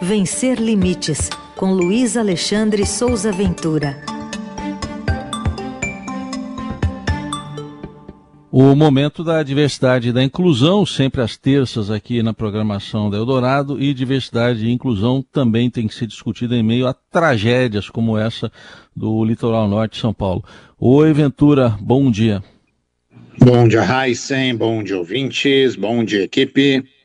Vencer Limites, com Luiz Alexandre Souza Ventura. O momento da diversidade e da inclusão, sempre às terças aqui na programação da Eldorado, e diversidade e inclusão também tem que ser discutida em meio a tragédias como essa do litoral norte de São Paulo. Oi, Ventura, bom dia. Bom dia, Heisen, bom dia, ouvintes, bom dia, equipe.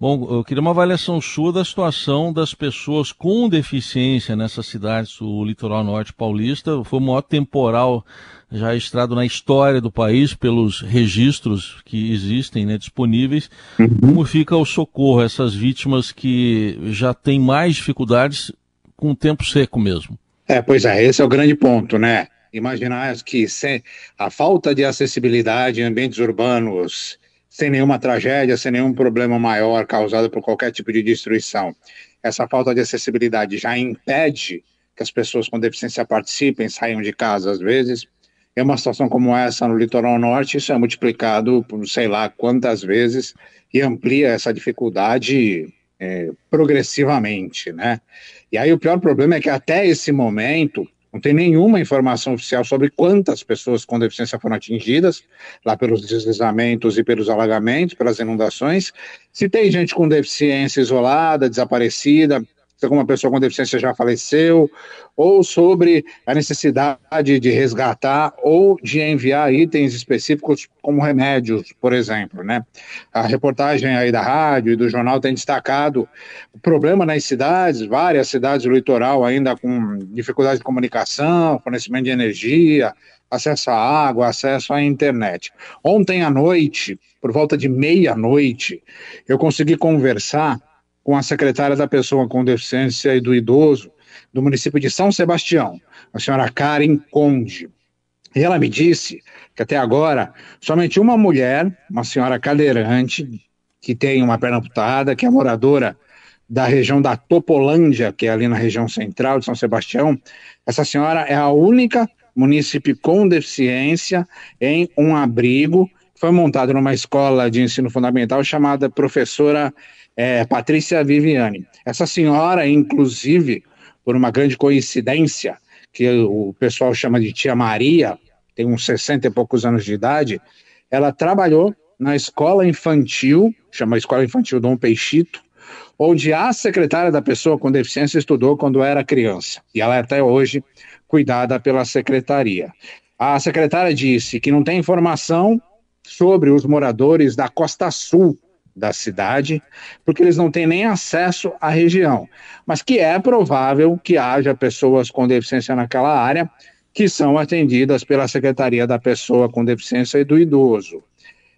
Bom, eu queria uma avaliação sua da situação das pessoas com deficiência nessas cidades do litoral norte paulista. Foi o maior temporal já registrado na história do país pelos registros que existem né, disponíveis. Uhum. Como fica o socorro a essas vítimas que já têm mais dificuldades com o tempo seco mesmo? É, pois é, esse é o grande ponto, né? Imaginar que a falta de acessibilidade em ambientes urbanos sem nenhuma tragédia, sem nenhum problema maior causado por qualquer tipo de destruição. Essa falta de acessibilidade já impede que as pessoas com deficiência participem, saiam de casa às vezes. Em uma situação como essa no litoral norte, isso é multiplicado por sei lá quantas vezes e amplia essa dificuldade é, progressivamente, né? E aí o pior problema é que até esse momento não tem nenhuma informação oficial sobre quantas pessoas com deficiência foram atingidas, lá pelos deslizamentos e pelos alagamentos, pelas inundações. Se tem gente com deficiência isolada, desaparecida, se alguma pessoa com deficiência já faleceu, ou sobre a necessidade de resgatar ou de enviar itens específicos como remédios, por exemplo, né? A reportagem aí da rádio e do jornal tem destacado o problema nas cidades, várias cidades do litoral ainda com dificuldade de comunicação, fornecimento de energia, acesso à água, acesso à internet. Ontem à noite, por volta de meia-noite, eu consegui conversar com a secretária da pessoa com deficiência e do idoso do município de São Sebastião, a senhora Karen Conde. E ela me disse que até agora somente uma mulher, uma senhora cadeirante, que tem uma perna amputada, que é moradora da região da Topolândia, que é ali na região central de São Sebastião, essa senhora é a única município com deficiência em um abrigo que foi montado numa escola de ensino fundamental chamada Professora é, Patrícia Viviane. Essa senhora, inclusive, por uma grande coincidência, que o pessoal chama de Tia Maria, tem uns 60 e poucos anos de idade, ela trabalhou na escola infantil, chama Escola Infantil Dom Peixito, onde a secretária da pessoa com deficiência estudou quando era criança. E ela é até hoje cuidada pela secretaria. A secretária disse que não tem informação sobre os moradores da Costa Sul da cidade, porque eles não têm nem acesso à região, mas que é provável que haja pessoas com deficiência naquela área que são atendidas pela Secretaria da Pessoa com Deficiência e do Idoso.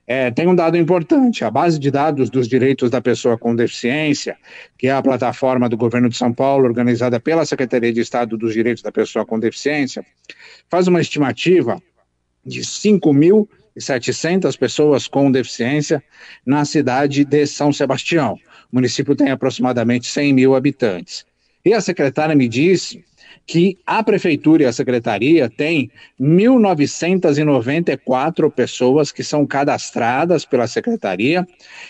É, tem um dado importante: a base de dados dos direitos da pessoa com deficiência, que é a plataforma do governo de São Paulo, organizada pela Secretaria de Estado dos Direitos da Pessoa com Deficiência, faz uma estimativa de 5 mil 700 pessoas com deficiência na cidade de São Sebastião. O município tem aproximadamente 100 mil habitantes. E a secretária me disse que a prefeitura e a secretaria têm 1.994 pessoas que são cadastradas pela secretaria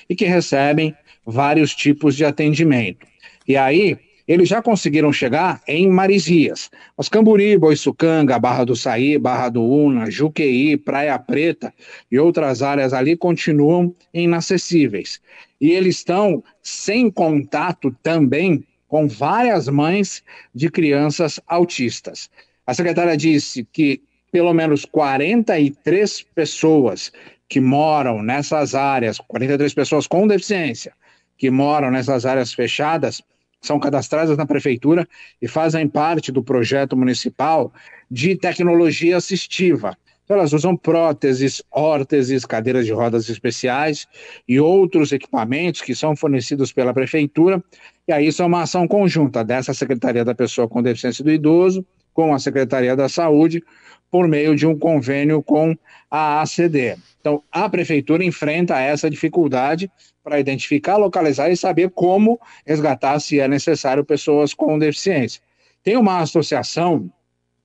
e que recebem vários tipos de atendimento. E aí, eles já conseguiram chegar em Marizias. Mas Camburi, Boiçucanga, Barra do Saí, Barra do Una, Juqueí, Praia Preta e outras áreas ali continuam inacessíveis. E eles estão sem contato também com várias mães de crianças autistas. A secretária disse que pelo menos 43 pessoas que moram nessas áreas, 43 pessoas com deficiência, que moram nessas áreas fechadas, são cadastradas na prefeitura e fazem parte do projeto municipal de tecnologia assistiva. Então, elas usam próteses, órteses, cadeiras de rodas especiais e outros equipamentos que são fornecidos pela prefeitura. E aí isso é uma ação conjunta dessa Secretaria da Pessoa com Deficiência do Idoso com a Secretaria da Saúde por meio de um convênio com a ACD. Então, a prefeitura enfrenta essa dificuldade para identificar, localizar e saber como resgatar, se é necessário, pessoas com deficiência. Tem uma associação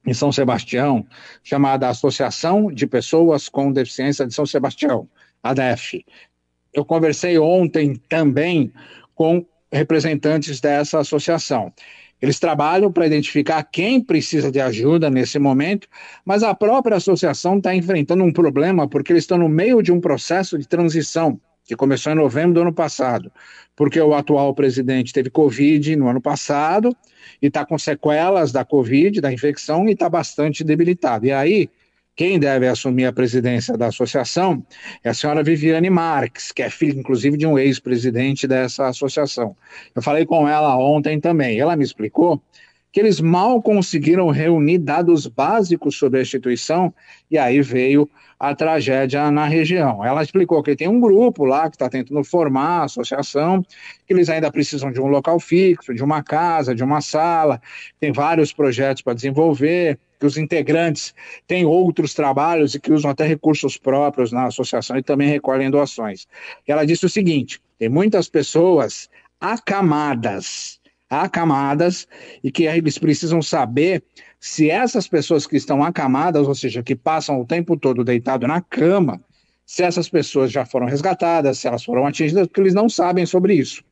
em São Sebastião chamada Associação de Pessoas com Deficiência de São Sebastião, ADEF. Eu conversei ontem também com representantes dessa associação. Eles trabalham para identificar quem precisa de ajuda nesse momento, mas a própria associação está enfrentando um problema porque eles estão no meio de um processo de transição que começou em novembro do ano passado, porque o atual presidente teve Covid no ano passado e está com sequelas da Covid, da infecção, e está bastante debilitado. E aí, quem deve assumir a presidência da associação é a senhora Viviane Marques, que é filha, inclusive, de um ex-presidente dessa associação. Eu falei com ela ontem também. Ela me explicou que eles mal conseguiram reunir dados básicos sobre a instituição e aí veio a tragédia na região. Ela explicou que tem um grupo lá que está tentando formar a associação, que eles ainda precisam de um local fixo, de uma casa, de uma sala, tem vários projetos para desenvolver, que os integrantes têm outros trabalhos e que usam até recursos próprios na associação e também recolhem doações. Ela disse o seguinte: tem muitas pessoas acamadas acamadas e que eles precisam saber se essas pessoas que estão acamadas, ou seja, que passam o tempo todo deitado na cama, se essas pessoas já foram resgatadas, se elas foram atingidas, porque eles não sabem sobre isso.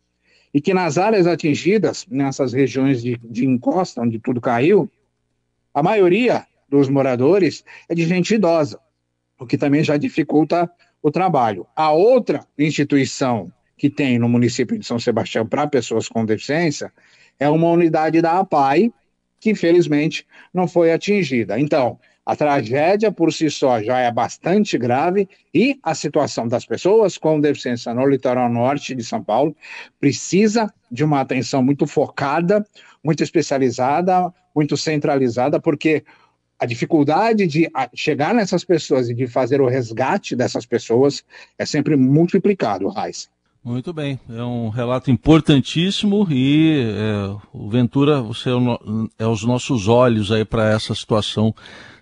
E que nas áreas atingidas, nessas regiões de, de encosta, onde tudo caiu, a maioria dos moradores é de gente idosa, o que também já dificulta o trabalho. A outra instituição que tem no município de São Sebastião para pessoas com deficiência é uma unidade da APAI, que infelizmente não foi atingida. Então, a tragédia por si só já é bastante grave e a situação das pessoas com deficiência no litoral norte de São Paulo precisa de uma atenção muito focada, muito especializada, muito centralizada, porque a dificuldade de chegar nessas pessoas e de fazer o resgate dessas pessoas é sempre multiplicado, Raiz. Muito bem, é um relato importantíssimo e é, o Ventura, você é, o, é, os nossos olhos aí para essa situação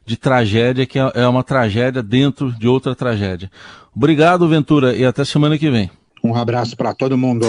de tragédia, que é, é uma tragédia dentro de outra tragédia. Obrigado, Ventura, e até semana que vem. Um abraço para todo mundo.